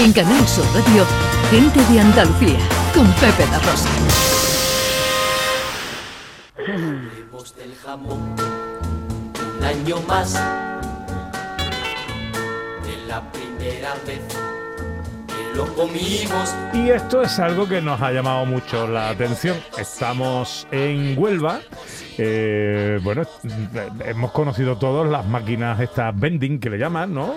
En Canal Sur Radio, Gente de Andalucía, con Pepe La Rosa. Hablemos del jamón un año más de la primera vez que lo comimos. Y esto es algo que nos ha llamado mucho la atención. Estamos en Huelva. Eh, bueno, hemos conocido todos las máquinas estas vending que le llaman, ¿no?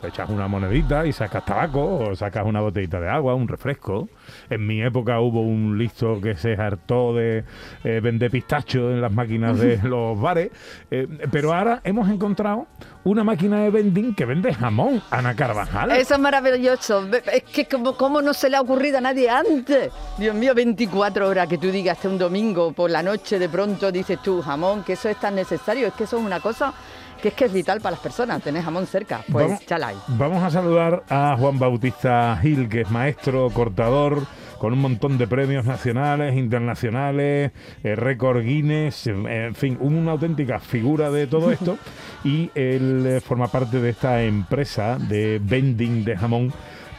Te echas una monedita y sacas tabaco o sacas una botellita de agua, un refresco. En mi época hubo un listo que se hartó de eh, vender pistacho en las máquinas de los bares. Eh, pero ahora hemos encontrado una máquina de vending que vende jamón, Ana Carvajal. Eso es maravilloso. Es que como, como no se le ha ocurrido a nadie antes. Dios mío, 24 horas que tú digas que un domingo por la noche de pronto dices tú jamón, que eso es tan necesario. Es que eso es una cosa que es que es vital para las personas, tener jamón cerca. Pues chala ahí. Vamos a saludar a Juan Bautista Gil, que es maestro, cortador, con un montón de premios nacionales, internacionales, eh, récord Guinness, en fin, una auténtica figura de todo esto. y él eh, forma parte de esta empresa de vending de jamón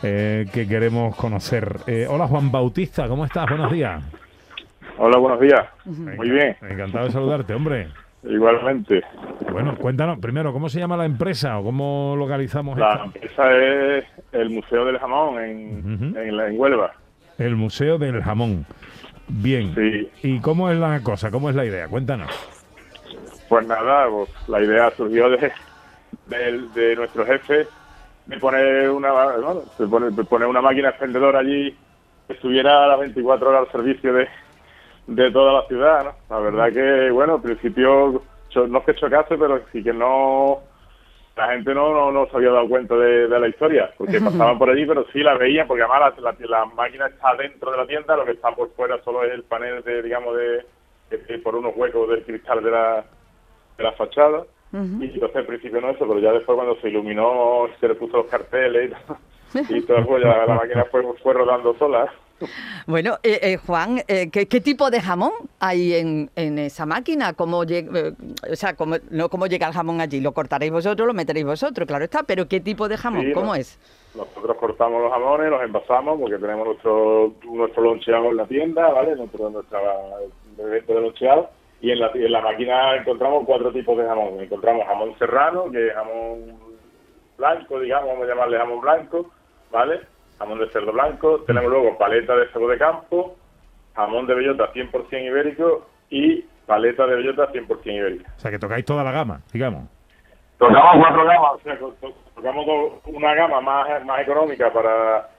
eh, que queremos conocer. Eh, hola Juan Bautista, ¿cómo estás? Buenos días. Hola, buenos días. Muy bien, Encantado de saludarte, hombre. Igualmente. Bueno, cuéntanos primero, ¿cómo se llama la empresa o cómo localizamos La esta? empresa es el Museo del Jamón en, en, la- en Huelva. El Museo del Jamón. Bien. Sí. ¿Y cómo es la cosa? ¿Cómo es la idea? Cuéntanos. Pues nada, pues, la idea surgió de, de, de nuestro jefe de poner una bueno, de poner, de poner una máquina expendedora allí que estuviera a las 24 horas al servicio de, de toda la ciudad. ¿no? La verdad que, bueno, al principio no es que chocase, pero sí que no la gente no, no, no se había dado cuenta de, de la historia, porque pasaban por allí, pero sí la veían, porque además la, la, la máquina está dentro de la tienda, lo que está por fuera solo es el panel de, digamos, de, de- por unos huecos de cristal de la, de la fachada. Y entonces al principio no eso, pero ya después cuando se iluminó, se le puso los carteles y todo, y todo, pues ya la máquina fue, fue rodando sola. Bueno, eh, eh, Juan, eh, ¿qué, qué tipo de jamón hay en, en esa máquina? ¿Cómo lleg- eh, o sea, cómo, no cómo llega el jamón allí. Lo cortaréis vosotros, lo meteréis vosotros, claro está. Pero ¿qué tipo de jamón? Sí, ¿Cómo no. es? Nosotros cortamos los jamones, los envasamos, porque tenemos nuestro nuestro loncheado en la tienda, ¿vale? Nuestro, nuestra evento de loncheado. Y en la, en la máquina encontramos cuatro tipos de jamón. Encontramos jamón serrano, que es jamón blanco, digamos, vamos a llamarle jamón blanco, ¿vale? Jamón de cerdo blanco. Tenemos luego paleta de cerdo de campo, jamón de bellota 100% ibérico y paleta de bellota 100% ibérica. O sea, que tocáis toda la gama, digamos. Tocamos cuatro gamas, o sea, to- to- tocamos una gama más, más económica para,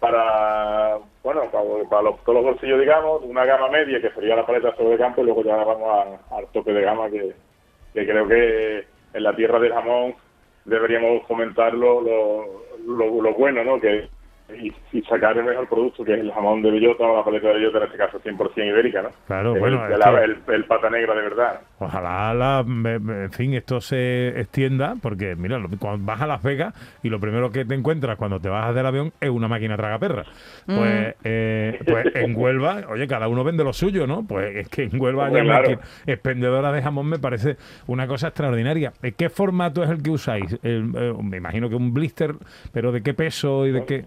para bueno, para, para los, todos los bolsillos, digamos, una gama media que sería la paleta sobre de campo y luego ya vamos al tope de gama que, que creo que en la tierra del jamón deberíamos fomentar lo, lo, lo- lo bueno, ¿no? Que, y, y sacar el mejor producto que es el jamón de bellota o la paleta de bellota, en este caso 100% ibérica, ¿no? Claro, El- bueno, el, pata negra de verdad. Ojalá, la, en fin, esto se extienda, porque mira, lo- cuando vas a Las Vegas y lo primero que te encuentras cuando te bajas del avión es una máquina tragaperra. Pues, eh, pues en Huelva, oye, cada uno vende lo suyo, ¿no? Pues es que en Huelva haya claro. máquina expendedora de jamón me parece una cosa extraordinaria. ¿Eh, ¿Qué formato es el que usáis? El, eh, me imagino que un blister, pero ¿de qué peso y de qué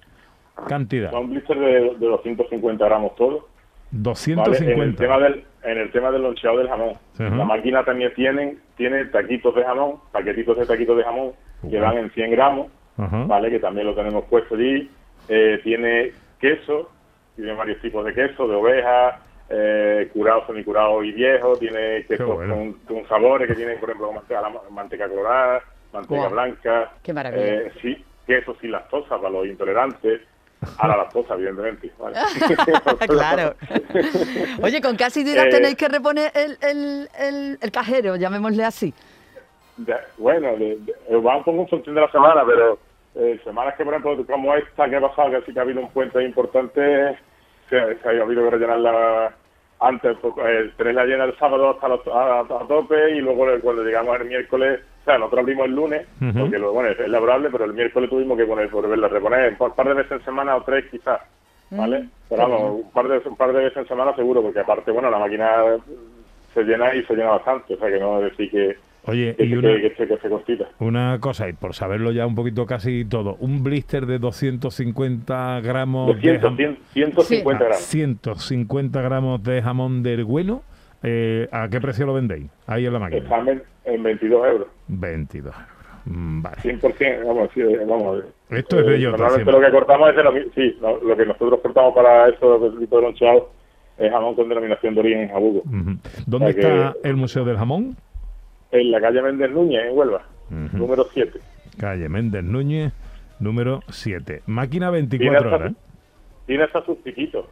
cantidad? Son blisters de, de 250 gramos todos. ¿vale? En el 250. tema del, en el tema del loncheado del jamón. La máquina también tiene, tiene taquitos de jamón, paquetitos de taquitos de jamón, que van en 100 gramos, Ajá. ¿vale? Que también lo tenemos puesto allí. Eh, tiene queso, tiene varios tipos de queso, de oveja, eh, curado, semicurado y viejo, tiene queso bueno. con, con sabores que tiene, por ejemplo, manteca, la- manteca colorada, manteca blanca. Qué maravilla. eh, sí, queso sin lactosa para los intolerantes. A la lactosa, evidentemente. ¿vale? claro. Oye, con casi dirás Eh, tenéis que reponer el, el, el, el cajero, llamémosle así. De- bueno, eh, va un poco en función de la semana, pero eh, semanas que, por ejemplo, como esta que ha pasado, que sí que ha habido un puente importante, se, se ha habido que rellenarla antes, pues, eh, tenerla llena el sábado hasta los- a, a tope y luego cuando llegamos el miércoles, o sea, nosotros abrimos el lunes, porque lo, bueno, es laborable, pero el miércoles tuvimos que poner, volverla a reponer, un par de veces en semana o tres quizás, ¿vale? Pero vamos, un par, de, un par de veces en semana seguro, porque aparte, bueno, la máquina se llena y se llena bastante, o sea que no decir que Oye, que, y se- una, que, se- que se constita. una cosa, y por saberlo ya un poquito casi todo, un blister de 250 gramos de 200, jam- 100, 150 Ah, gramos. 150 gramos de jamón del bueno, eh, ¿a qué precio lo vendéis? Ahí en la máquina. Están en, en 22 euros. 22 euros. Mm, Vale. 100%, vamos, sí, eh, vamos. eh, Esto es Normalmente siempre. lo que cortamos es de lo, sí, lo, lo que nosotros cortamos para eso, ese tipo de loncheado, es jamón con denominación de origen jabugo. ¿Dónde O sea que- está el Museo del Jamón? En la calle Méndez Núñez, en Huelva, número 7. Calle Méndez Núñez, número 7. Máquina Tiene 24 hasta, horas. ¿eh? tiene hasta sus piquitos.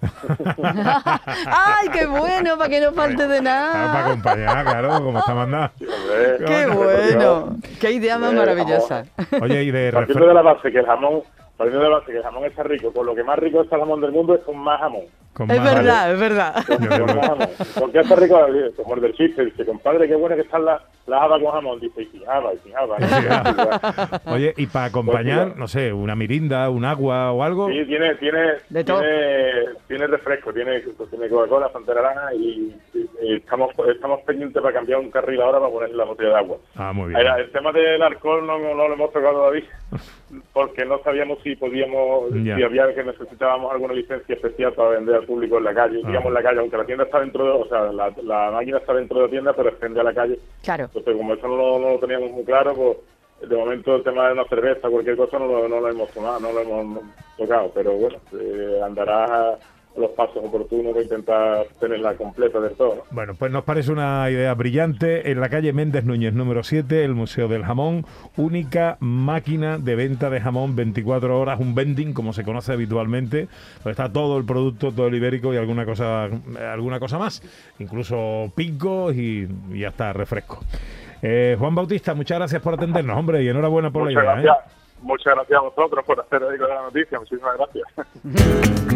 ¡Ay, qué bueno! Para que no falte de Ah, para nada. acompañar, claro, como está. Sí, hombre. ¡Qué bueno! ¡Qué idea más maravillosa! Oye, y de Partiendo de la base que el jamón, partiendo de la base que el jamón está rico, con lo que más rico está el jamón del mundo es con más jamón. con Es más- verdad, es verdad. Jamón. ¿Por qué está rico? Como el del chiste, dice, compadre, qué bueno que están las las habas con jamón. Dice, y sin habas, y sin habas. Oye, y para acompañar, Pues, no sé, una mirinda, un agua o algo. Sí, tiene, tiene, De tiene, tiene refresco, tiene, tiene Coca-Cola, Fanta Naranja y, y- y estamos, estamos pendientes para cambiar un carril ahora para ponerle la botella de agua. Ah, muy bien. El, el tema del alcohol no, no lo hemos tocado todavía porque no sabíamos si podíamos, Ya. si había que necesitábamos alguna licencia especial para vender al público en la calle, Ah. digamos en la calle, aunque la tienda está dentro de, o sea, la, la máquina está dentro de la tienda, pero vende a la calle. Claro. Entonces, como eso no, lo- no lo teníamos muy claro, pues de momento el tema de una cerveza, cualquier cosa, no lo, no lo hemos tomado, no lo hemos tocado, pero bueno, eh, andará a los pasos oportunos para intentar tenerla completa del todo. ¿no? Bueno, pues nos parece una idea brillante. En la calle Méndez Núñez número 7, el Museo del Jamón, única máquina de venta de jamón 24 horas, un vending como se conoce habitualmente, donde está todo el producto, todo el ibérico y alguna cosa, alguna cosa más, incluso picos y, y hasta refresco. Eh, Juan Bautista, muchas gracias por atendernos, hombre, y enhorabuena por Muchas la idea. ¿eh? gracias. Muchas gracias a vosotros por hacer eco de la noticia. Muchísimas gracias.